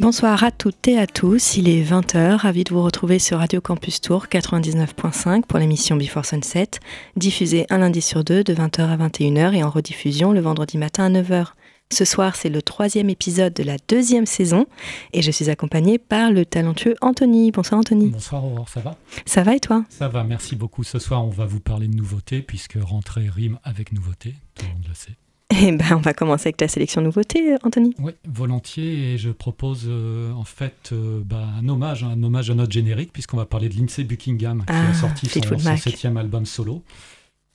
Bonsoir à toutes et à tous, il est 20h, ravi de vous retrouver sur Radio Campus Tour 99.5 pour l'émission Before Sunset, diffusée un lundi sur deux de 20h à 21h et en rediffusion le vendredi matin à 9h. Ce soir, c'est le troisième épisode de la deuxième saison et je suis accompagnée par le talentueux Anthony. Bonsoir Anthony. Bonsoir Aurore, ça va? Ça va et toi? Ça va, merci beaucoup. Ce soir, on va vous parler de nouveautés puisque rentrer rime avec nouveauté, tout le monde le sait. Eh ben, on va commencer avec ta sélection nouveauté, Anthony. Oui, volontiers. Et je propose euh, en fait euh, bah, un hommage, un hommage à notre générique, puisqu'on va parler de Lindsay Buckingham, qui a Ah, sorti son, son septième album solo.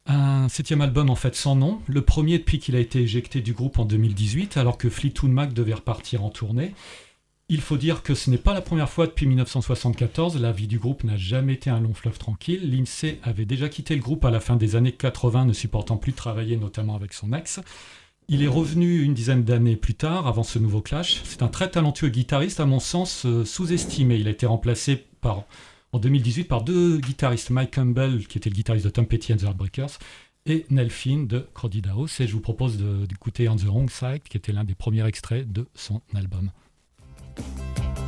Un septième album en fait sans nom, le premier depuis qu'il a été éjecté du groupe en 2018, alors que Fleetwood Mac devait repartir en tournée. Il faut dire que ce n'est pas la première fois depuis 1974, la vie du groupe n'a jamais été un long fleuve tranquille. Lindsay avait déjà quitté le groupe à la fin des années 80, ne supportant plus de travailler notamment avec son ex. Il est revenu une dizaine d'années plus tard, avant ce nouveau clash. C'est un très talentueux guitariste, à mon sens, euh, sous-estimé. Il a été remplacé par, en 2018 par deux guitaristes, Mike Campbell, qui était le guitariste de Tom Petty and the Heartbreakers, et Nell Finn de Crowded House. Et je vous propose d'écouter On the Wrong Side, qui était l'un des premiers extraits de son album. Thank you.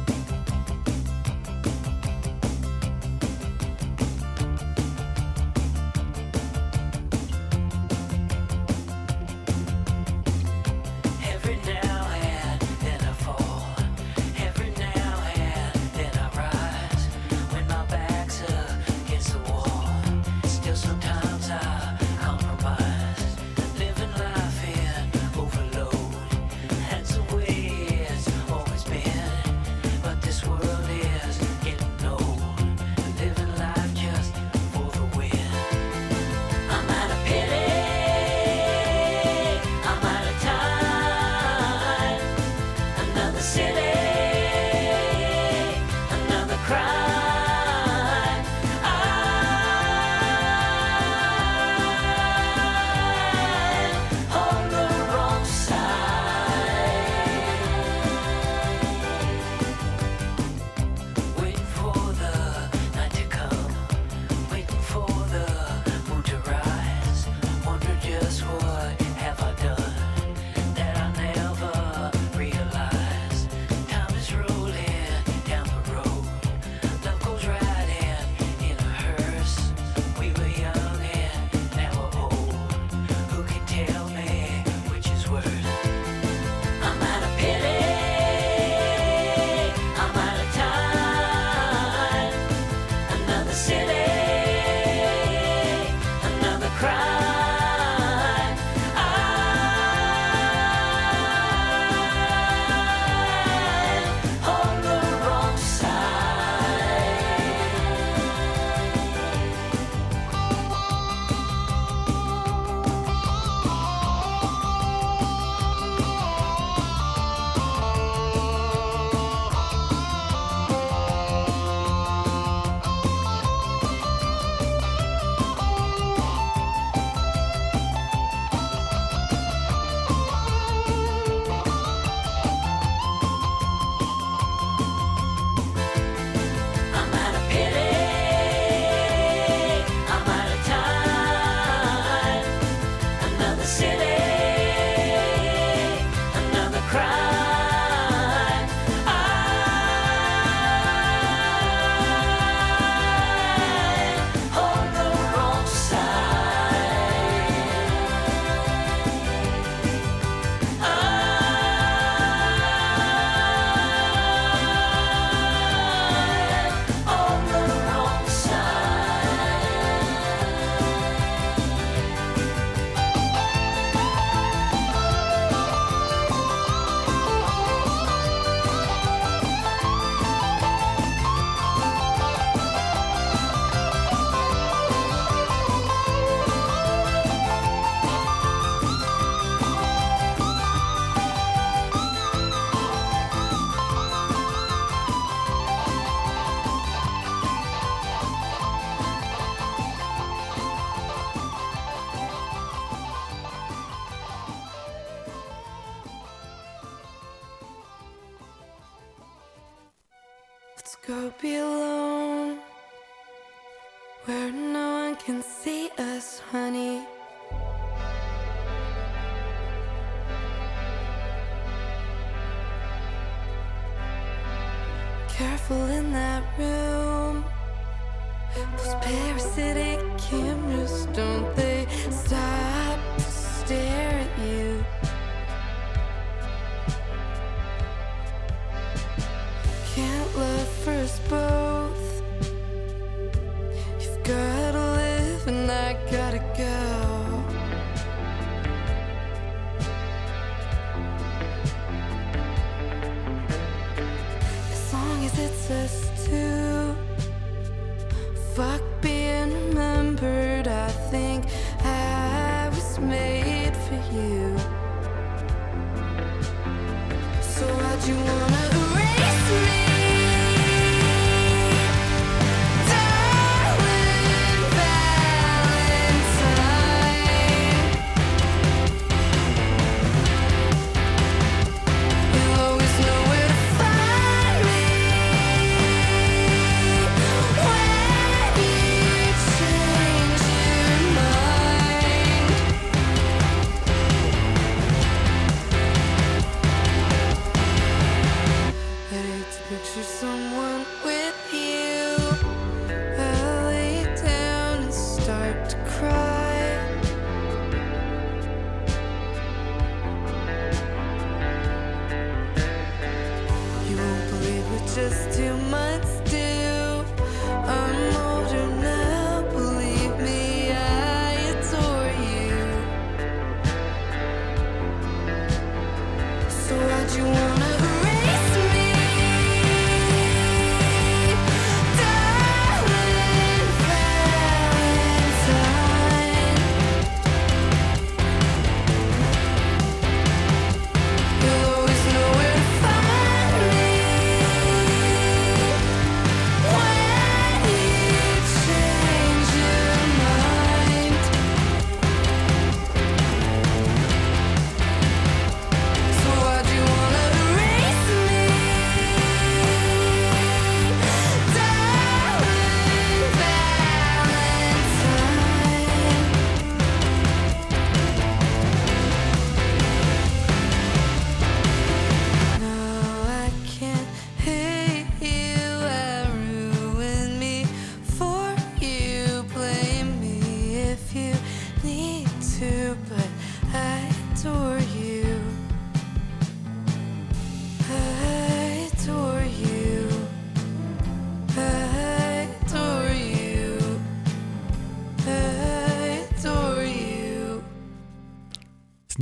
I gotta go.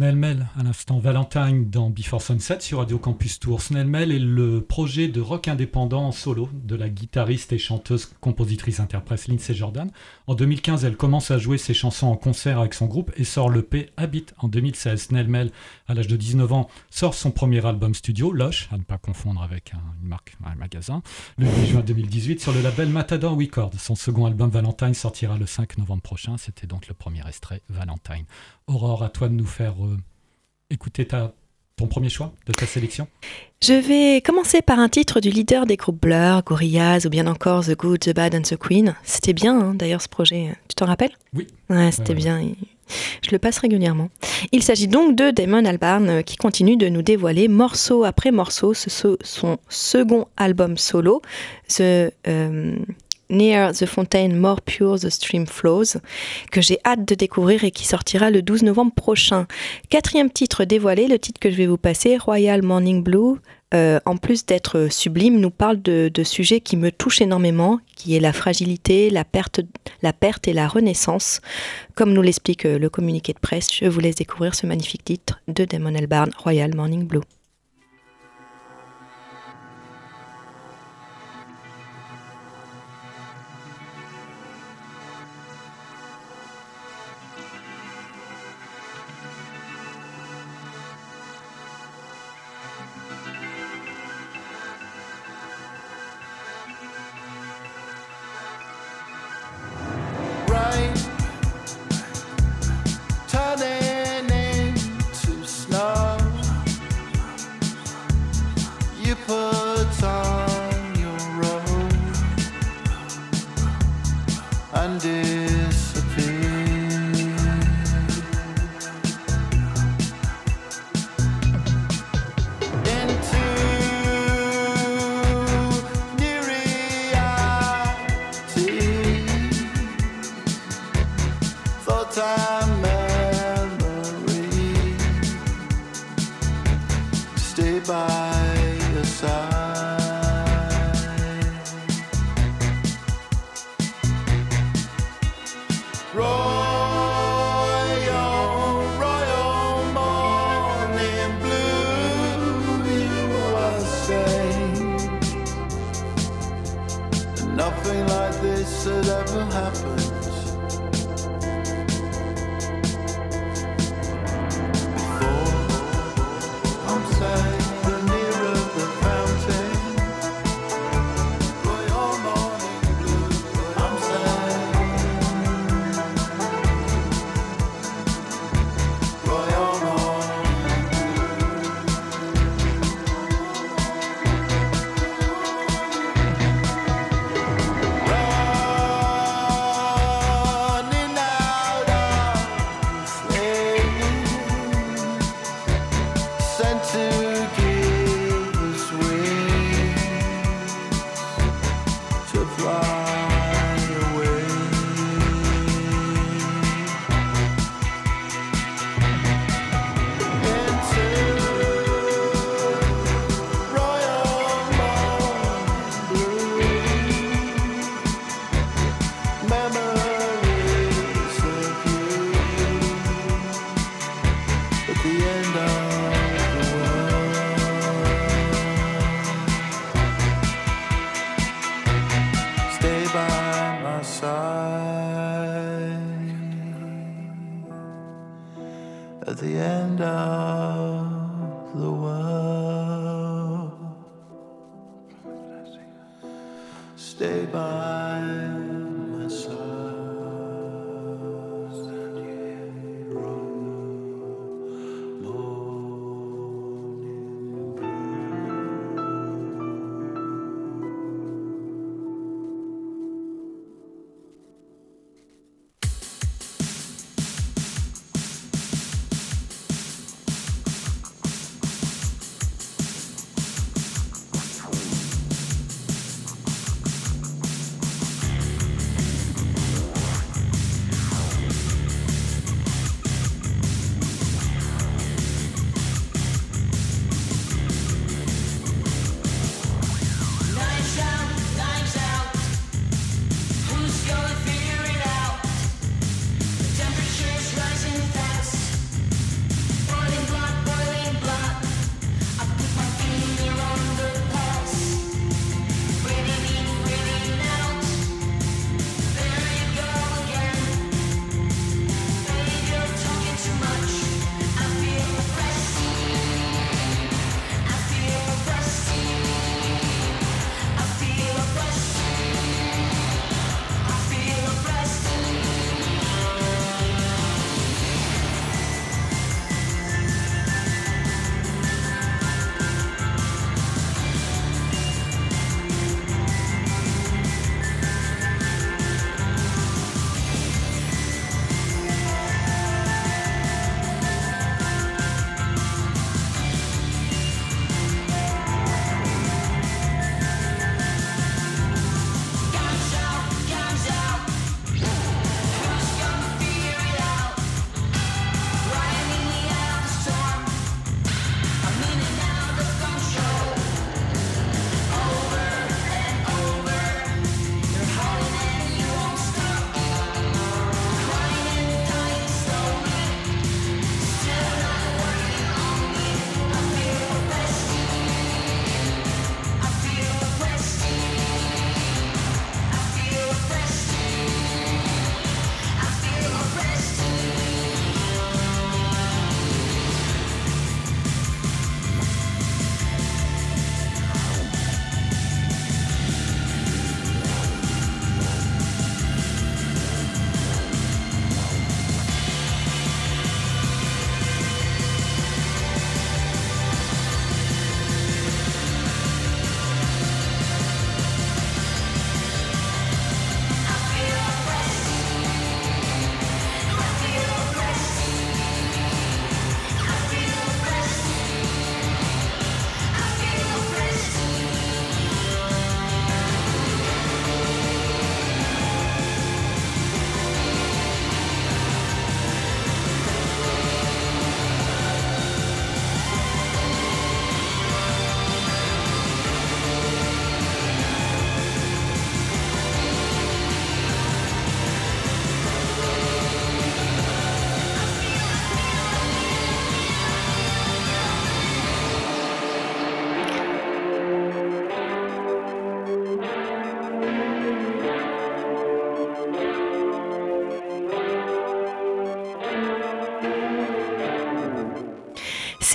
yönelme l'instant Valentine dans Before Sunset sur Radio Campus Tour. Snell Mel est le projet de rock indépendant en solo de la guitariste et chanteuse compositrice interprète Lindsay Jordan. En 2015, elle commence à jouer ses chansons en concert avec son groupe et sort le P Habit en 2016. Snell Mel, à l'âge de 19 ans, sort son premier album studio, Lush, à ne pas confondre avec un- une marque, un magasin, le 8 juin 2018 sur le label Matador Records. Son second album Valentine sortira le 5 novembre prochain. C'était donc le premier extrait Valentine. Aurore, à toi de nous faire euh, écouter ta, ton premier choix de ta sélection? Je vais commencer par un titre du leader des groupes Blur, Gorillaz ou bien encore The Good, The Bad and The Queen. C'était bien hein, d'ailleurs ce projet, tu t'en rappelles? Oui. Ouais, c'était ouais. bien. Je le passe régulièrement. Il s'agit donc de Damon Albarn euh, qui continue de nous dévoiler morceau après morceau ce- ce- son second album solo, The euh, Near the Fountain, More Pure the Stream Flows, que j'ai hâte de découvrir et qui sortira le 12 novembre prochain. Quatrième titre dévoilé, le titre que je vais vous passer, Royal Morning Blue, euh, en plus d'être sublime, nous parle de, sujets qui me touchent énormément, qui est la fragilité, la perte, la perte et la renaissance. Comme nous l'explique euh, le communiqué de presse, je vous laisse découvrir ce magnifique titre de Damon Albarn, Royal Morning Blue.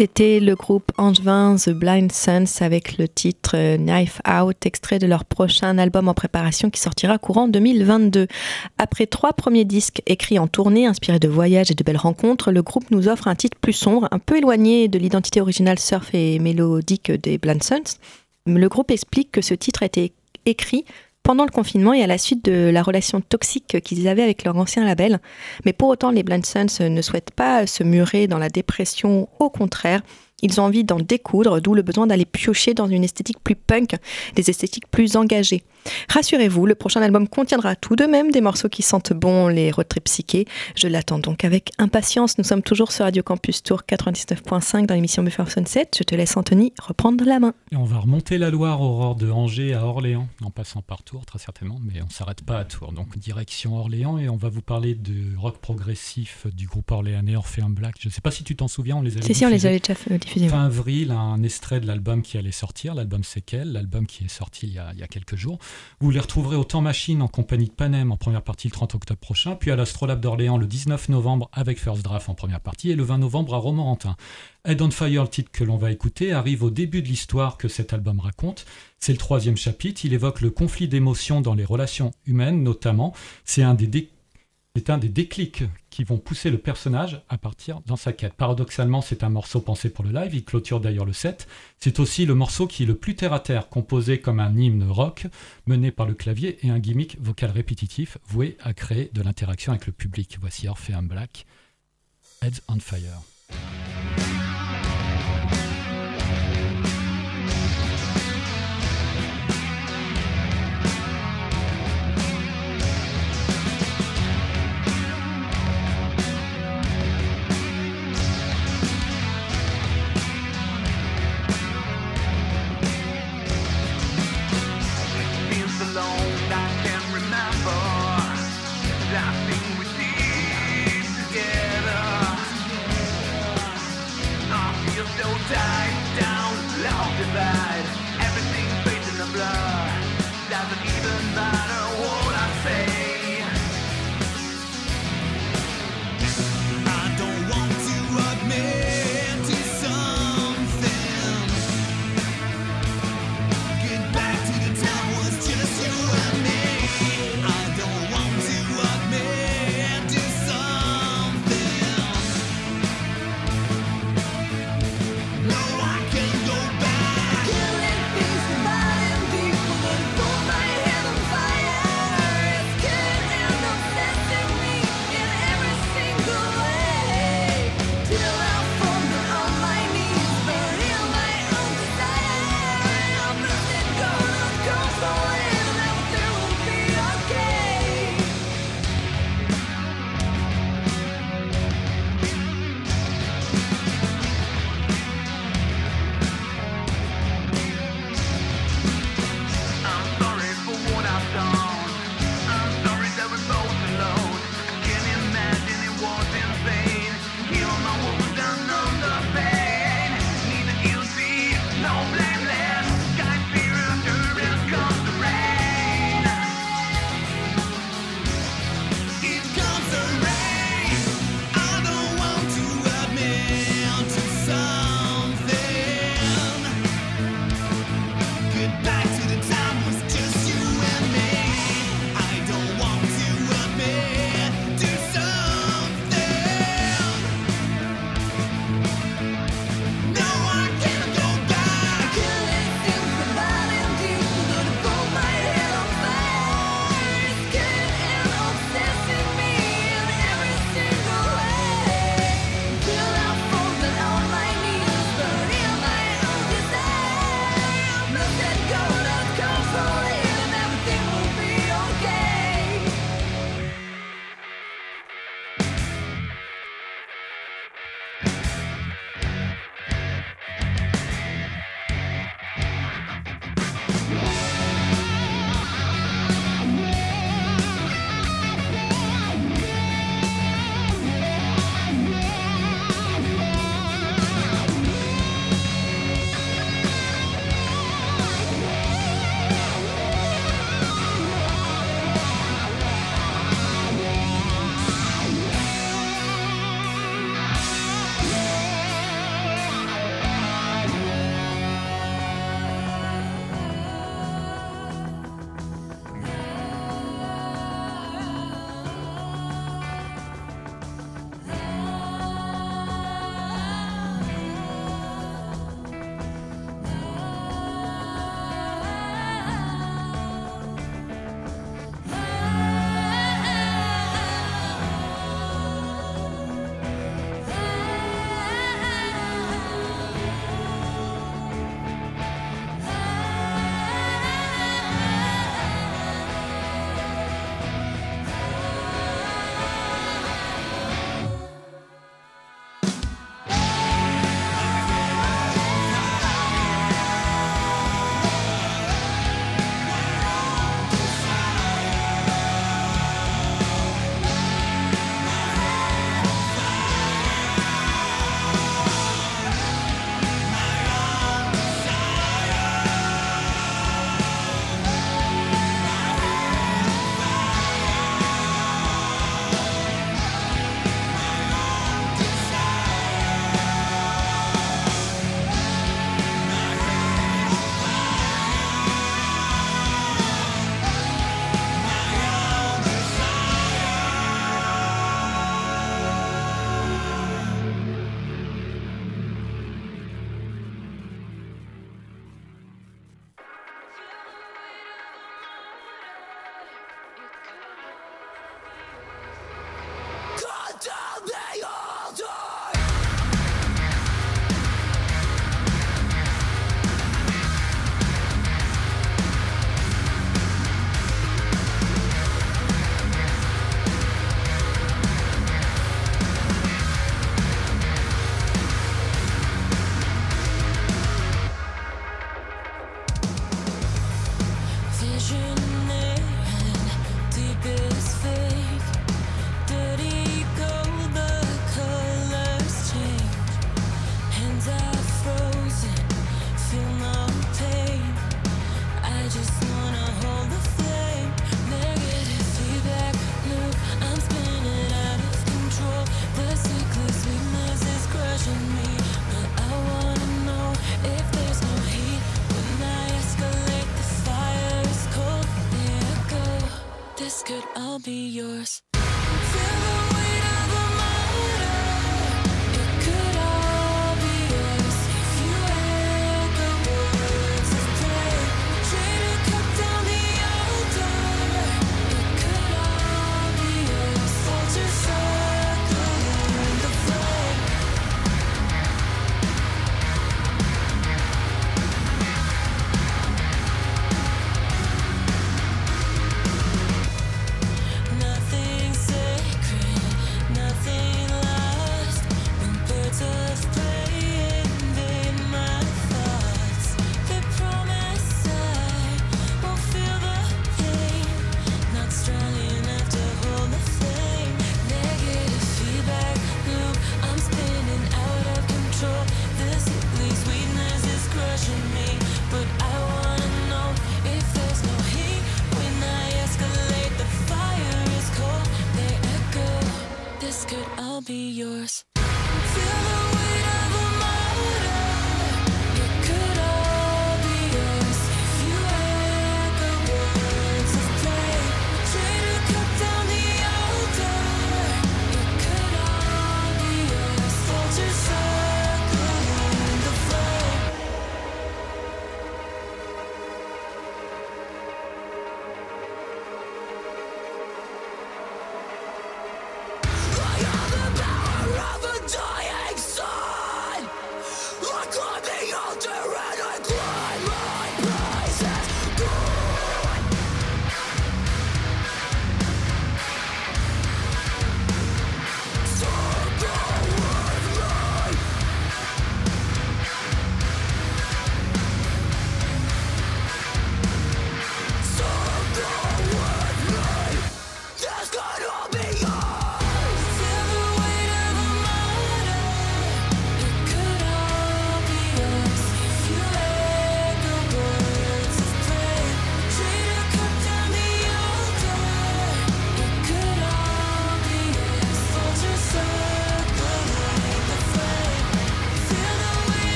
C'était le groupe angevin The Blind Sons avec le titre euh, Knife Out, extrait de leur prochain album en préparation qui sortira courant 2022. Après trois premiers disques écrits en tournée, inspirés de voyages et de belles rencontres, le groupe nous offre un titre plus sombre, un peu éloigné de l'identité originale surf et mélodique des Blind Sons. Le groupe explique que ce titre a été écrit pendant le confinement et à la suite de la relation toxique qu'ils avaient avec leur ancien label. Mais pour autant, les Blind Sons ne souhaitent pas se murer dans la dépression, au contraire. Ils ont envie d'en découdre, d'où le besoin d'aller piocher dans une esthétique plus punk, des esthétiques plus engagées. Rassurez-vous, le prochain album contiendra tout de même des morceaux qui sentent bon les road trips psychés. Je l'attends donc avec impatience. Nous sommes toujours sur Radio Campus Tour 99.5 dans l'émission Buffer Sunset. Je te laisse Anthony reprendre la main. Et on va remonter la Loire, Aurore, de Angers à Orléans, en passant par Tours, très certainement, mais on ne s'arrête pas à Tours. Donc direction Orléans, et on va vous parler de rock progressif du groupe orléanais Orpheum Black. Je ne sais pas si tu t'en souviens, on les avait Si, si, on les avait déjà fait- Fin avril, un extrait de l'album qui allait sortir, l'album C'est quel, l'album qui est sorti il y, a, il y a quelques jours. Vous les retrouverez au Temps Machine en compagnie de Panem en première partie le 30 octobre prochain, puis à l'Astrolabe d'Orléans le 19 novembre avec First Draft en première partie, et le 20 novembre à Romorantin. Head on Fire, le titre que l'on va écouter, arrive au début de l'histoire que cet album raconte. C'est le troisième chapitre, il évoque le conflit d'émotions dans les relations humaines notamment. C'est un des c'est un des déclics qui vont pousser le personnage à partir dans sa quête. Paradoxalement, c'est un morceau pensé pour le live, il clôture d'ailleurs le set. C'est aussi le morceau qui est le plus terre à terre, composé comme un hymne rock, mené par le clavier et un gimmick vocal répétitif, voué à créer de l'interaction avec le public. Voici Orpheum Black, Heads on Fire.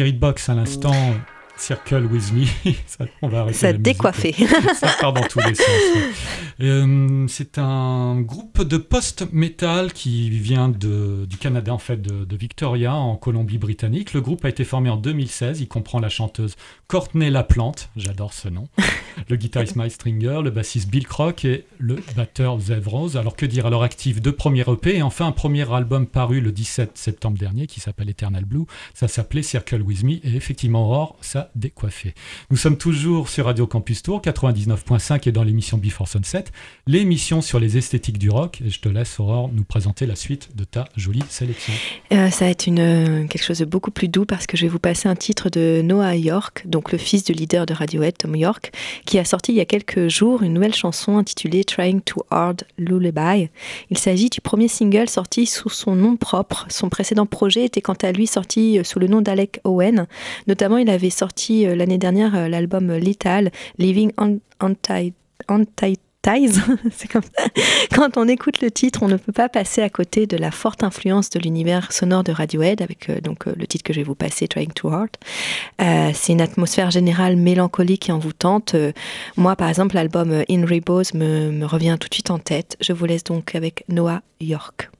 Spirit Box à l'instant, Circle With Me. Ça, on va arrêter Ça décoiffé. Ça part dans tous les sens. ouais. Euh, c'est un groupe de post-metal qui vient de- du Canada, en fait, de, de Victoria, en Colombie-Britannique. Le groupe a été formé en 2016. Il comprend la chanteuse Courtney Laplante, j'adore ce nom, le guitariste Mike Stringer, le bassiste Bill Crock et le batteur Zev Rose. Alors que dire à leur actif Deux premiers EP et enfin un premier album paru le 17 septembre dernier qui s'appelle Eternal Blue. Ça s'appelait Circle With Me et effectivement, Aurore, ça décoiffé. Nous sommes toujours sur Radio Campus Tour 99.5 et dans l'émission Before Sunset, l'émission sur les esthétiques du rock. Et je te laisse, Aurore, nous présenter la suite de ta jolie sélection. Euh, ça va être euh, quelque chose de beaucoup plus doux parce que je vais vous passer un titre de Noah York, donc le fils du leader de Radiohead, Tom York, qui a sorti il y a quelques jours une nouvelle chanson intitulée Trying Too Hard Lullaby. Il s'agit du premier single sorti sous son nom propre. Son précédent projet était quant à lui sorti euh, sous le nom d'Alec Owen. Notamment, il avait sorti l'année dernière l'album Lethal, Living Ties, c'est comme ça. Quand on écoute le titre, on ne peut pas passer à côté de la forte influence de l'univers sonore de Radiohead, avec euh, donc euh, le titre que je vais vous passer, Trying Too Hard. Euh, c'est une atmosphère générale mélancolique et envoûtante. Moi, par exemple, l'album In Rainbows me, me revient tout de suite en tête. Je vous laisse donc avec Noah York.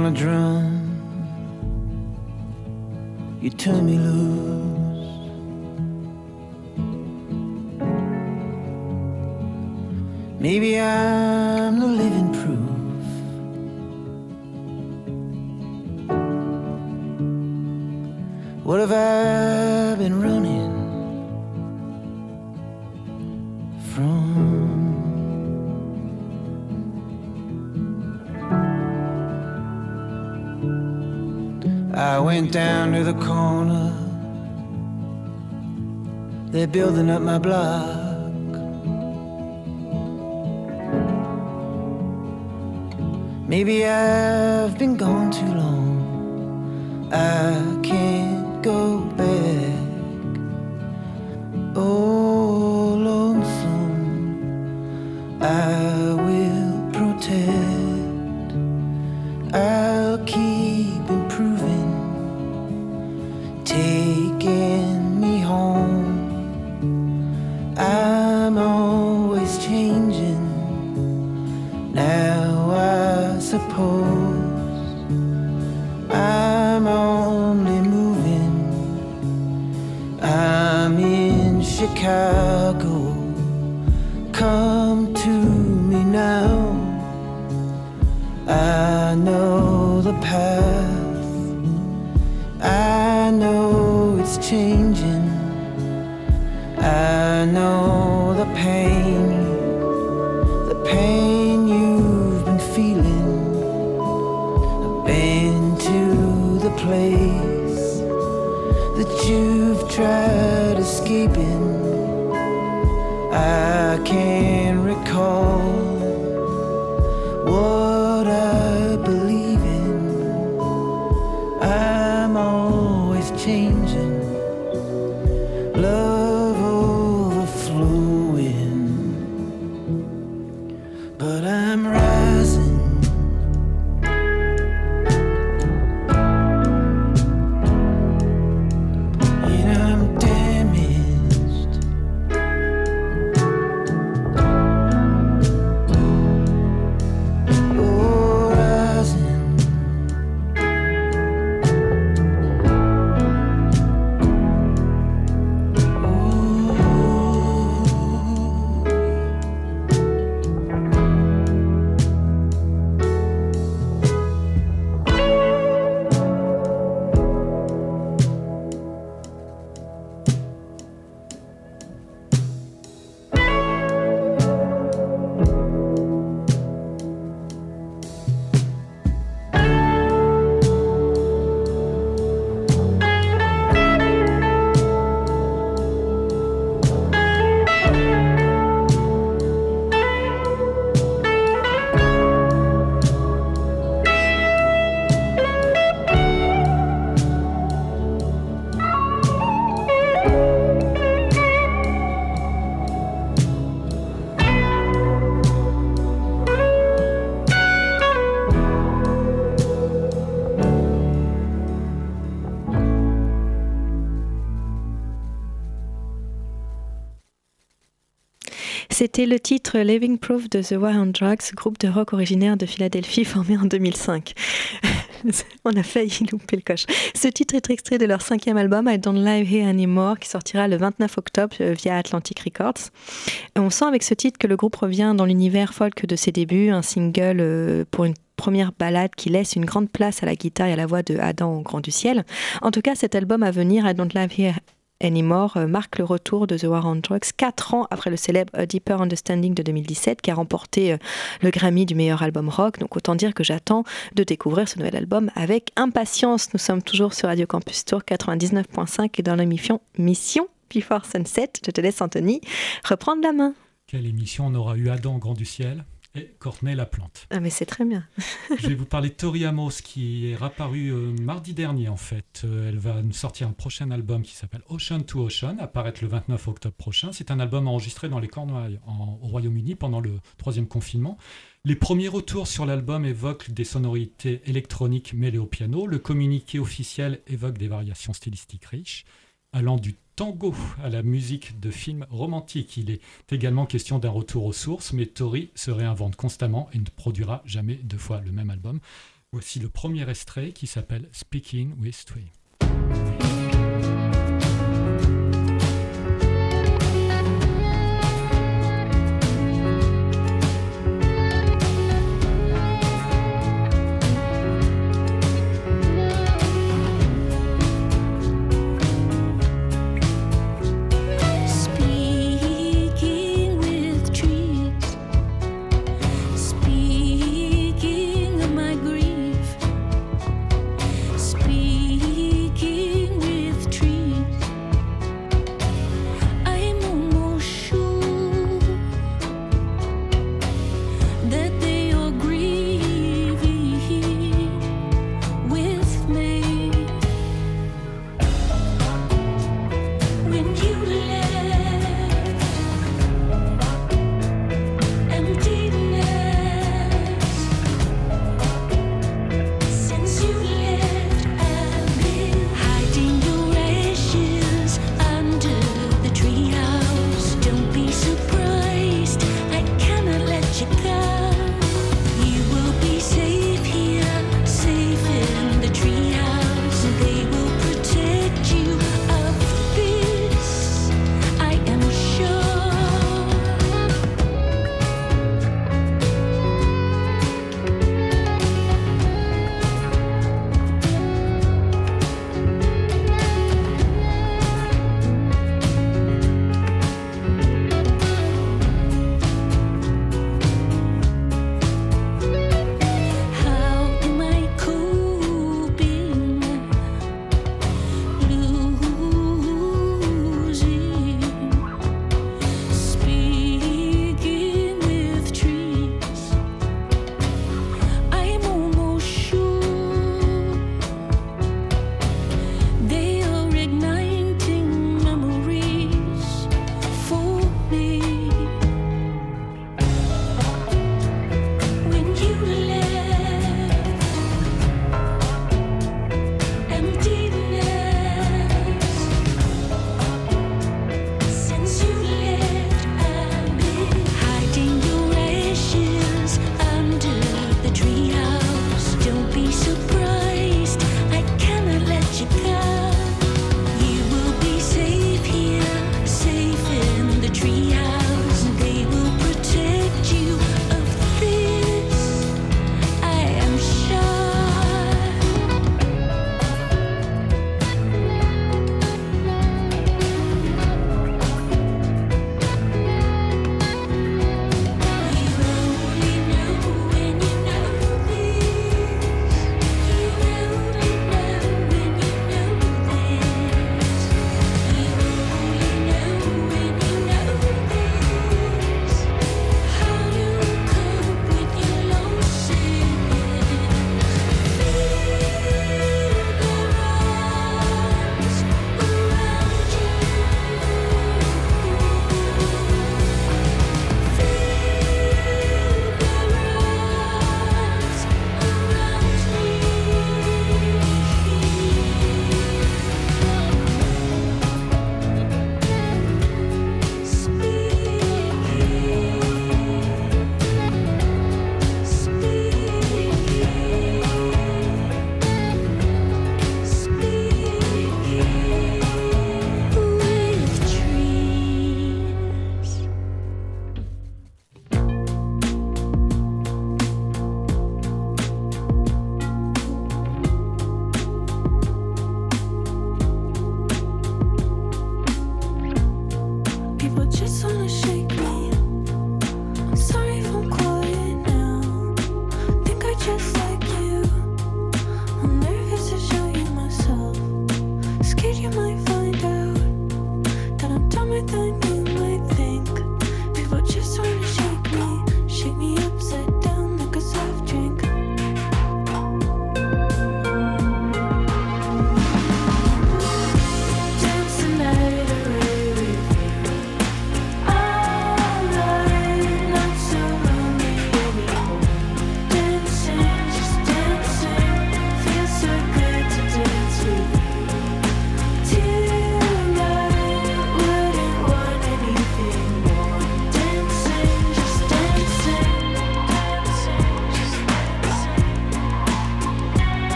On a drum, you turn me loose. Maybe I'm building up my block. Maybe I've been gone too long. I can't go back. Oh, lonesome, I will protect. I'll keep improving, taking suppose I'm only moving. I'm in Chicago. 一遍 C'était le titre Living Proof de The War on Drugs, groupe de rock originaire de Philadelphie formé en 2005. On a failli louper le coche. Ce titre est extrait de leur cinquième album I Don't Live Here Anymore qui sortira le 29 octobre euh, via Atlantic Records. On sent avec ce titre que le groupe revient dans l'univers folk de ses débuts, un single euh, pour une première ballade qui laisse une grande place à la guitare et à la voix de Adam au grand du ciel. En tout cas, cet album à venir, I Don't Live Here Anymore euh, marque le retour de The War on Drugs quatre ans après le célèbre Deeper Understanding de 2017 qui a remporté euh, le Grammy du meilleur album rock. Donc autant dire que j'attends de découvrir ce nouvel album avec impatience. Nous sommes toujours sur Radio Campus Tour 99.5 et dans l'émission Mission Before Sunset. Je te laisse Anthony reprendre la main. Quelle émission on aura eu Adam grand du ciel? Et Courtney la plante. Ah mais c'est très bien. Je vais vous parler de Tori Amos qui est apparue euh, mardi dernier en fait. Euh, elle va nous sortir un prochain album qui s'appelle Ocean to Ocean, apparaître le 29 octobre prochain. C'est un album enregistré dans les Cornouailles en- au Royaume-Uni pendant le troisième confinement. Les premiers retours sur l'album évoquent des sonorités électroniques mêlées au piano. Le communiqué officiel évoque des variations stylistiques riches, allant du tango à la musique de films romantiques. Il est également question d'un retour aux sources, mais Tori se réinvente constamment et ne produira jamais deux fois le même album. Voici le premier extrait qui s'appelle Speaking with.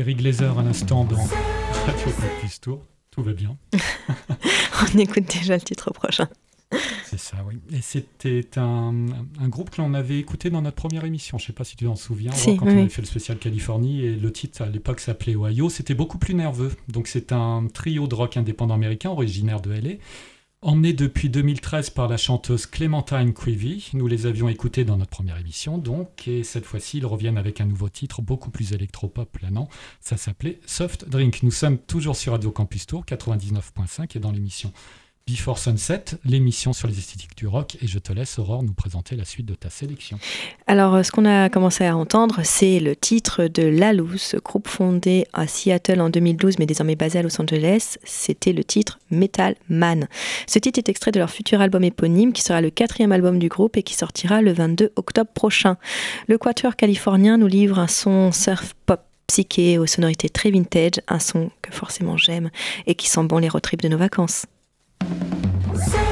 Chérie Glazer à l'instant dans Radio Campus Tour. Tout va bien. On écoute déjà le titre prochain. C'est ça, oui. Et c'était un, un groupe que l'on avait écouté dans notre première émission. Je ne sais pas si tu t'en souviens, Si, quand oui, on avait fait le spécial Californie. Et le titre à l'époque s'appelait Ohio. C'était beaucoup plus nerveux. Donc c'est un trio de rock indépendant américain originaire de LA. Emmené depuis 2013 par la chanteuse Clementine Creevy, nous les avions écoutés dans notre première émission, donc, et cette fois-ci ils reviennent avec un nouveau titre beaucoup plus électropop planant. Ça s'appelait Soft Drink. Nous sommes toujours sur Radio Campus Tour 99.5 et dans l'émission Before Sunset, l'émission sur les esthétiques du rock. Et je te laisse, Aurore, nous présenter la suite de ta sélection. Alors, ce qu'on a commencé à entendre, c'est le titre de Lalous, groupe fondé à Seattle en 2012, mais désormais basé à Los Angeles. C'était le titre Metal Man. Ce titre est extrait de leur futur album éponyme, qui sera le quatrième album du groupe et qui sortira le 22 octobre prochain. Le quatuor californien nous livre un son surf pop psyché aux sonorités très vintage, un son que forcément j'aime et qui sent bon les road de nos vacances. Say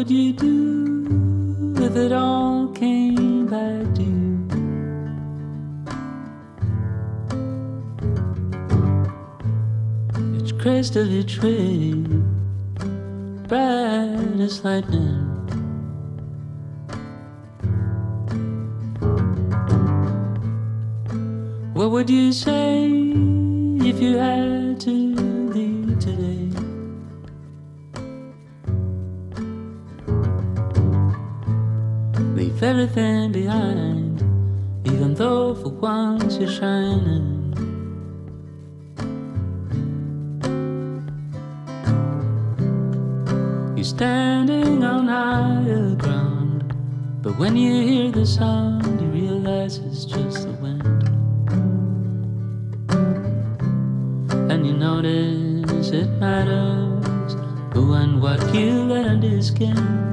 would you do if it all came back to you? It's crest of your tree, bright as lightning. What would you say though for once you're shining. You're standing on higher ground, but when you hear the sound, you realize it's just the wind. And you notice it matters who and what you let under your skin.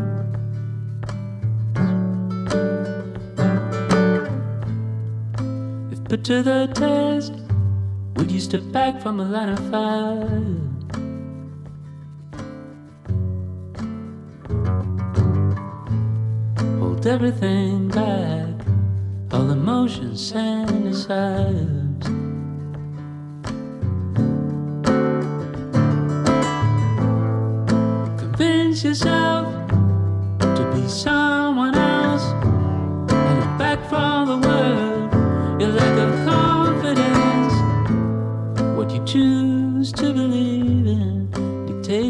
To the test, would you step back from a line of fire? Hold everything back, all emotions and desires. Convince yourself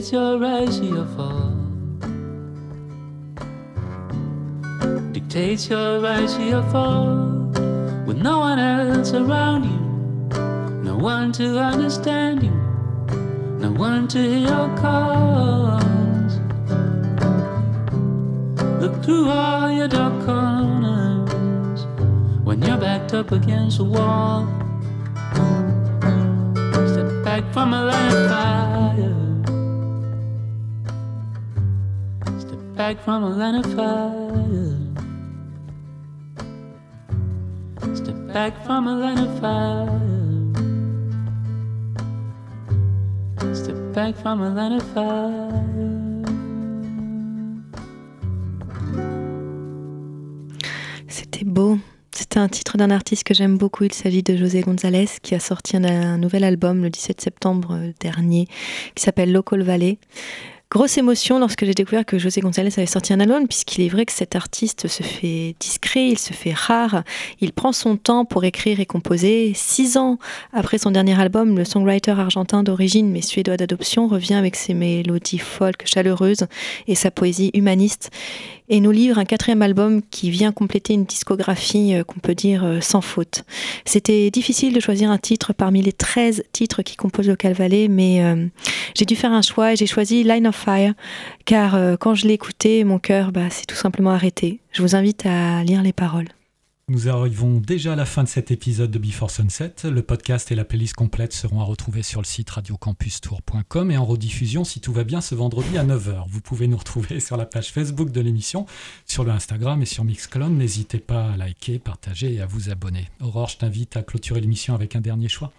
dictates your rise or your fall. Dictates your rise or your fall. With no one else around you, no one to understand you, no one to hear your calls. Look through all your dark corners when you're backed up against a wall. Step back from a line fire. Back from a line of fire. Step back from a line of fire. Step back from a line of fire. C'était beau. C'était un titre d'un artiste que j'aime beaucoup. Il s'agit de José González qui a sorti un, un nouvel album le 17 septembre dernier qui s'appelle Local Valley. Grosse émotion lorsque j'ai découvert que José González avait sorti un album, puisqu'il est vrai que cet artiste se fait discret, il se fait rare, il prend son temps pour écrire et composer. Six ans après son dernier album, le songwriter argentin d'origine mais suédois d'adoption revient avec ses mélodies folk chaleureuses et sa poésie humaniste et nous livre un quatrième album qui vient compléter une discographie euh, qu'on peut dire euh, sans faute. C'était difficile de choisir un titre parmi les 13 titres qui composent Local Valley, mais euh, j'ai dû faire un choix et j'ai choisi Line of Fire, car quand je l'ai écouté, mon cœur bah, s'est tout simplement arrêté. Je vous invite à lire les paroles. Nous arrivons déjà à la fin de cet épisode de Before Sunset. Le podcast et la playlist complète seront à retrouver sur le site radiocampustour.com et en rediffusion si tout va bien ce vendredi à 9h. Vous pouvez nous retrouver sur la page Facebook de l'émission, sur le Instagram et sur Mixclone. N'hésitez pas à liker, partager et à vous abonner. Aurore, je t'invite à clôturer l'émission avec un dernier choix.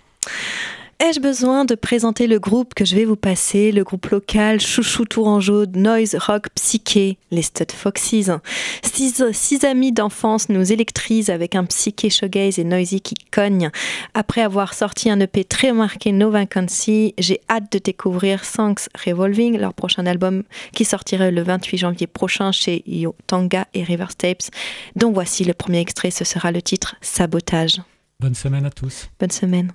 Ai-je besoin de présenter le groupe que je vais vous passer, le groupe local Chouchou Tourangeau, Noise Rock Psyché, les Stud Foxes six, six amis d'enfance nous électrisent avec un psyché shoegaze et noisy qui cogne. Après avoir sorti un EP très marqué No Vacancy, j'ai hâte de découvrir Songs Revolving, leur prochain album qui sortirait le 28 janvier prochain chez Yo Tanga et River Tapes, dont voici le premier extrait, ce sera le titre Sabotage. Bonne semaine à tous. Bonne semaine.